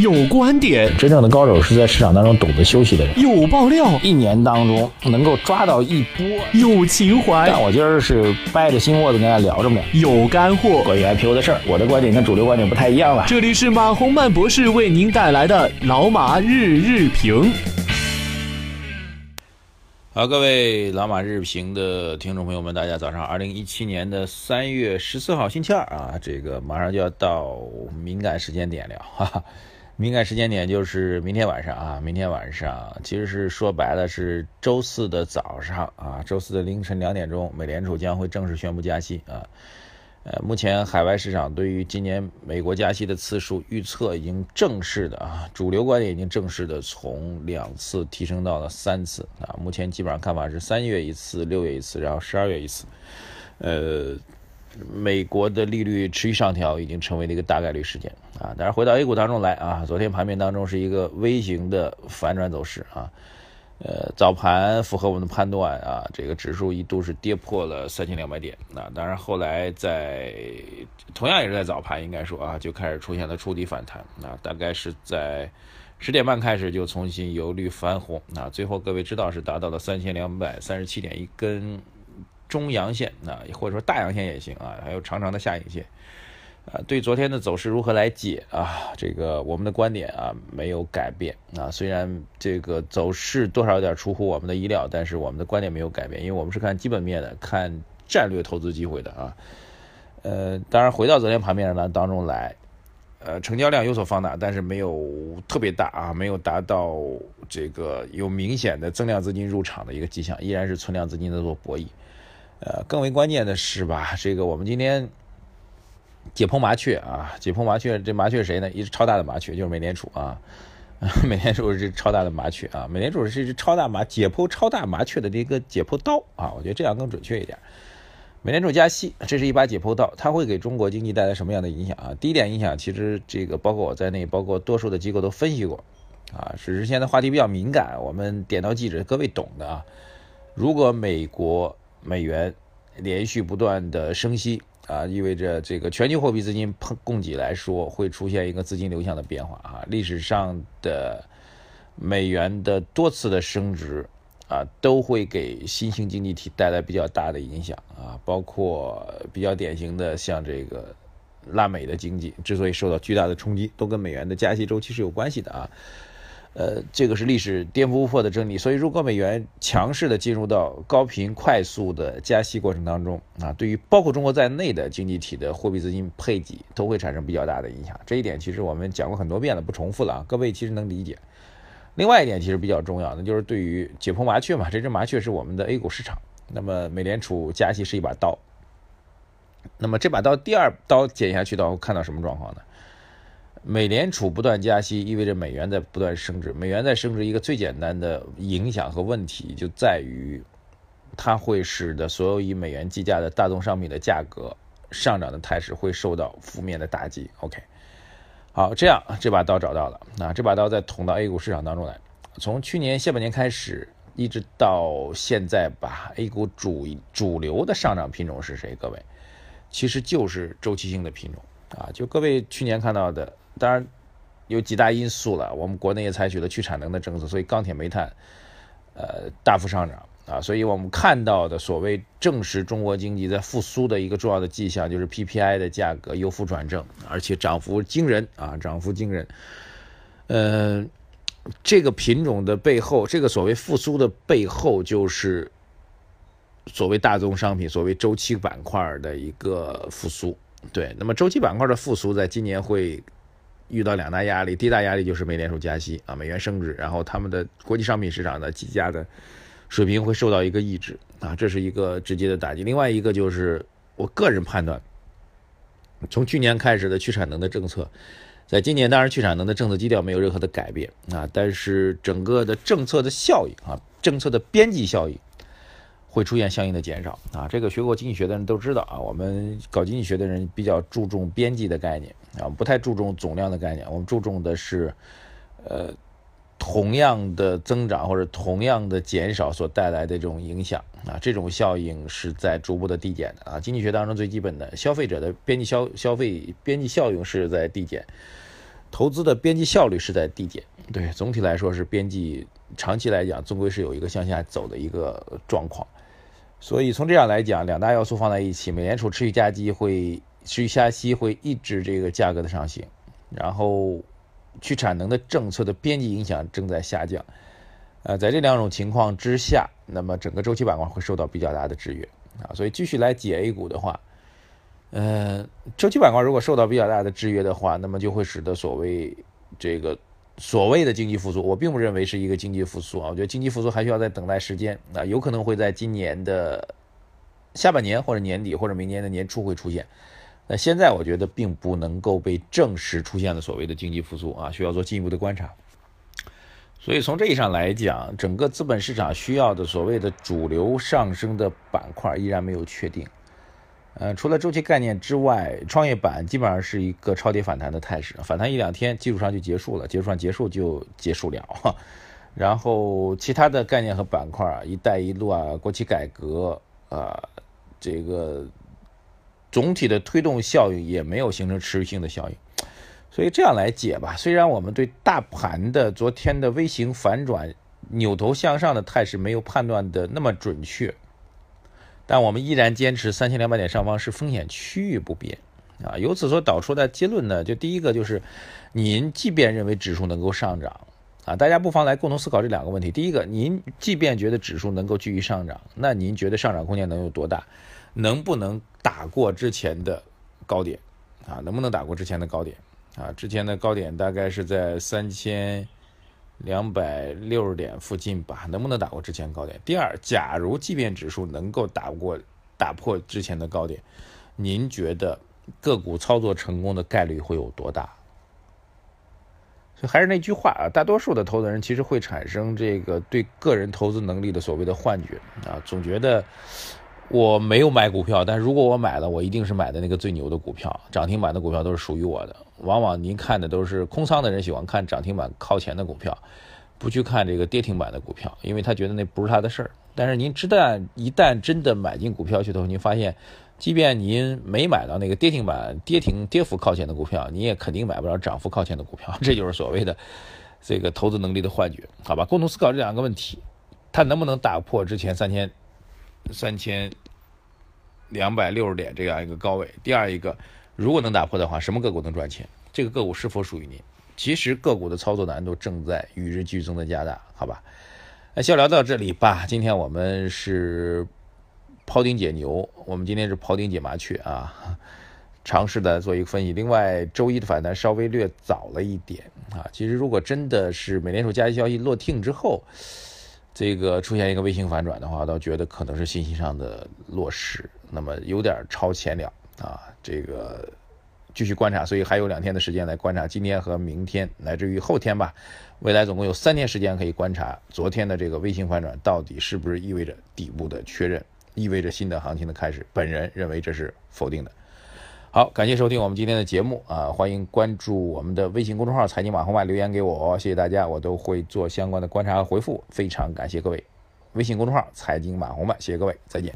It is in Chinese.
有观点，真正的高手是在市场当中懂得休息的人。有爆料，一年当中能够抓到一波。有情怀，但我今儿是掰着心窝子跟大家聊着呢。有干货，关于 IPO 的事儿，我的观点跟主流观点不太一样了。这里是马洪曼博士为您带来的老马日日评。好，各位老马日评的听众朋友们，大家早上。二零一七年的三月十四号星期二啊，这个马上就要到敏感时间点了，哈哈。敏感时间点就是明天晚上啊，明天晚上其实是说白了是周四的早上啊，周四的凌晨两点钟，美联储将会正式宣布加息啊。呃，目前海外市场对于今年美国加息的次数预测已经正式的啊，主流观点已经正式的从两次提升到了三次啊。目前基本上看法是三月一次，六月一次，然后十二月一次。呃，美国的利率持续上调已经成为了一个大概率事件啊。但是回到 A 股当中来啊，昨天盘面当中是一个微型的反转走势啊。呃，早盘符合我们的判断啊，这个指数一度是跌破了三千两百点。那当然，后来在同样也是在早盘，应该说啊，就开始出现了触底反弹。那大概是在十点半开始就重新由绿翻红。那最后各位知道是达到了三千两百三十七点一根中阳线，那或者说大阳线也行啊，还有长长的下影线。啊，对昨天的走势如何来解啊？这个我们的观点啊没有改变啊。虽然这个走势多少有点出乎我们的意料，但是我们的观点没有改变，因为我们是看基本面的，看战略投资机会的啊。呃，当然回到昨天盘面上当中来，呃，成交量有所放大，但是没有特别大啊，没有达到这个有明显的增量资金入场的一个迹象，依然是存量资金在做博弈。呃，更为关键的是吧，这个我们今天。解剖麻雀啊，解剖麻雀，这麻雀谁呢？一只超大的麻雀，就是美联储啊。美联储是只超大的麻雀啊，美联储是一只超大麻解剖超大麻雀的这个解剖刀啊，我觉得这样更准确一点。美联储加息，这是一把解剖刀，它会给中国经济带来什么样的影响啊？第一点影响，其实这个包括我在内，包括多数的机构都分析过啊，只是现在话题比较敏感，我们点到即止，各位懂的啊。如果美国美元连续不断的升息，啊，意味着这个全球货币资金供供给来说会出现一个资金流向的变化啊。历史上的美元的多次的升值啊，都会给新兴经济体带来比较大的影响啊，包括比较典型的像这个拉美的经济之所以受到巨大的冲击，都跟美元的加息周期是有关系的啊。呃，这个是历史颠覆不破的真理。所以，如果美元强势的进入到高频快速的加息过程当中啊，对于包括中国在内的经济体的货币资金配给都会产生比较大的影响。这一点其实我们讲过很多遍了，不重复了啊。各位其实能理解。另外一点其实比较重要的就是对于解剖麻雀嘛，这只麻雀是我们的 A 股市场。那么美联储加息是一把刀。那么这把刀第二刀剪下去的话，会看到什么状况呢？美联储不断加息，意味着美元在不断升值。美元在升值，一个最简单的影响和问题就在于，它会使得所有以美元计价的大宗商品的价格上涨的态势会受到负面的打击。OK，好，这样这把刀找到了，那这把刀再捅到 A 股市场当中来。从去年下半年开始，一直到现在吧，A 股主主流的上涨品种是谁？各位，其实就是周期性的品种啊，就各位去年看到的。当然，有几大因素了。我们国内也采取了去产能的政策，所以钢铁、煤炭，呃，大幅上涨啊。所以我们看到的所谓证实中国经济在复苏的一个重要的迹象，就是 PPI 的价格由负转正，而且涨幅惊人啊，涨幅惊人。呃，这个品种的背后，这个所谓复苏的背后，就是所谓大宗商品、所谓周期板块的一个复苏。对，那么周期板块的复苏，在今年会。遇到两大压力，第一大压力就是美联储加息啊，美元升值，然后他们的国际商品市场的计价的水平会受到一个抑制啊，这是一个直接的打击。另外一个就是我个人判断，从去年开始的去产能的政策，在今年当然去产能的政策基调没有任何的改变啊，但是整个的政策的效应啊，政策的边际效应。会出现相应的减少啊，这个学过经济学的人都知道啊。我们搞经济学的人比较注重边际的概念啊，不太注重总量的概念。我们注重的是，呃，同样的增长或者同样的减少所带来的这种影响啊，这种效应是在逐步的递减的啊。经济学当中最基本的消费者的边际消消费边际效应是在递减，投资的边际效率是在递减。对，总体来说是边际长期来讲终归是有一个向下走的一个状况。所以从这样来讲，两大要素放在一起，美联储持续加息会持续加息会抑制这个价格的上行，然后去产能的政策的边际影响正在下降。呃，在这两种情况之下，那么整个周期板块会受到比较大的制约啊。所以继续来解 A 股的话。嗯，周期板块如果受到比较大的制约的话，那么就会使得所谓这个所谓的经济复苏，我并不认为是一个经济复苏啊。我觉得经济复苏还需要再等待时间啊，有可能会在今年的下半年或者年底或者明年的年初会出现。那现在我觉得并不能够被证实出现了所谓的经济复苏啊，需要做进一步的观察。所以从这一上来讲，整个资本市场需要的所谓的主流上升的板块依然没有确定。呃，除了周期概念之外，创业板基本上是一个超跌反弹的态势，反弹一两天，技术上就结束了，技术上结束就结束了。然后其他的概念和板块啊，一带一路啊，国企改革啊，这个总体的推动效应也没有形成持续性的效应。所以这样来解吧，虽然我们对大盘的昨天的微型反转、扭头向上的态势没有判断的那么准确。但我们依然坚持三千两百点上方是风险区域不变啊，由此所导出的结论呢，就第一个就是，您即便认为指数能够上涨啊，大家不妨来共同思考这两个问题。第一个，您即便觉得指数能够继续上涨，那您觉得上涨空间能有多大？能不能打过之前的高点啊？能不能打过之前的高点啊？之前的高点大概是在三千。两百六十点附近吧，能不能打过之前高点？第二，假如即便指数能够打过、打破之前的高点，您觉得个股操作成功的概率会有多大？所以还是那句话啊，大多数的投资人其实会产生这个对个人投资能力的所谓的幻觉啊，总觉得。我没有买股票，但是如果我买了，我一定是买的那个最牛的股票，涨停板的股票都是属于我的。往往您看的都是空仓的人喜欢看涨停板靠前的股票，不去看这个跌停板的股票，因为他觉得那不是他的事儿。但是您知道，一旦真的买进股票去头，您发现，即便您没买到那个跌停板、跌停、跌幅靠前的股票，你也肯定买不着涨幅靠前的股票。这就是所谓的这个投资能力的幻觉，好吧？共同思考这两个问题，它能不能打破之前三千？三千两百六十点这样一个高位。第二一个，如果能打破的话，什么个股能赚钱？这个个股是否属于您？其实个股的操作难度正在与日俱增的加大，好吧？那先聊到这里吧。今天我们是庖丁解牛，我们今天是庖丁解麻雀啊，尝试的做一个分析。另外，周一的反弹稍微略早了一点啊。其实，如果真的是美联储加息消息落听之后，这个出现一个微型反转的话，倒觉得可能是信息上的落实，那么有点超前了啊。这个继续观察，所以还有两天的时间来观察今天和明天，乃至于后天吧。未来总共有三天时间可以观察昨天的这个微型反转到底是不是意味着底部的确认，意味着新的行情的开始。本人认为这是否定的。好，感谢收听我们今天的节目啊！欢迎关注我们的微信公众号“财经网红漫”，留言给我，谢谢大家，我都会做相关的观察和回复。非常感谢各位，微信公众号“财经马红漫”，谢谢各位，再见。